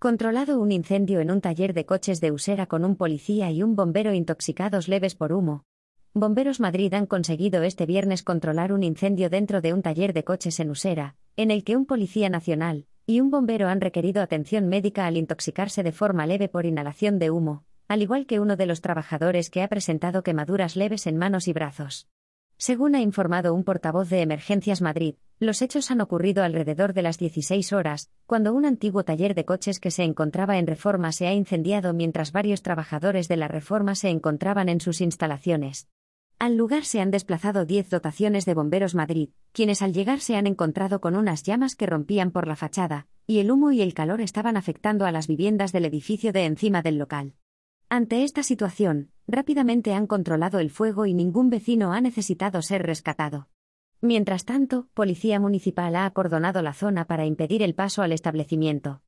Controlado un incendio en un taller de coches de Usera con un policía y un bombero intoxicados leves por humo. Bomberos Madrid han conseguido este viernes controlar un incendio dentro de un taller de coches en Usera, en el que un policía nacional y un bombero han requerido atención médica al intoxicarse de forma leve por inhalación de humo, al igual que uno de los trabajadores que ha presentado quemaduras leves en manos y brazos. Según ha informado un portavoz de Emergencias Madrid, los hechos han ocurrido alrededor de las 16 horas, cuando un antiguo taller de coches que se encontraba en reforma se ha incendiado mientras varios trabajadores de la reforma se encontraban en sus instalaciones. Al lugar se han desplazado 10 dotaciones de bomberos Madrid, quienes al llegar se han encontrado con unas llamas que rompían por la fachada, y el humo y el calor estaban afectando a las viviendas del edificio de encima del local. Ante esta situación, rápidamente han controlado el fuego y ningún vecino ha necesitado ser rescatado. Mientras tanto, Policía Municipal ha acordonado la zona para impedir el paso al establecimiento.